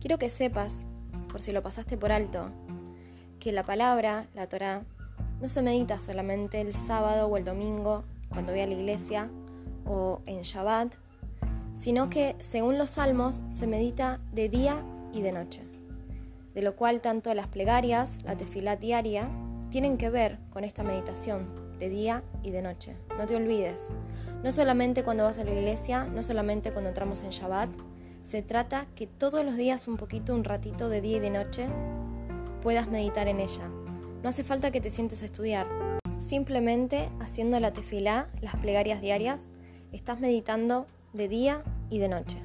Quiero que sepas, por si lo pasaste por alto, que la palabra, la Torah, no se medita solamente el sábado o el domingo cuando voy a la iglesia o en Shabbat, sino que según los salmos se medita de día y de noche, de lo cual tanto las plegarias, la tefilá diaria, tienen que ver con esta meditación de día y de noche. No te olvides, no solamente cuando vas a la iglesia, no solamente cuando entramos en Shabbat, se trata que todos los días un poquito, un ratito de día y de noche puedas meditar en ella. No hace falta que te sientes a estudiar. Simplemente haciendo la tefilá, las plegarias diarias, estás meditando de día y de noche.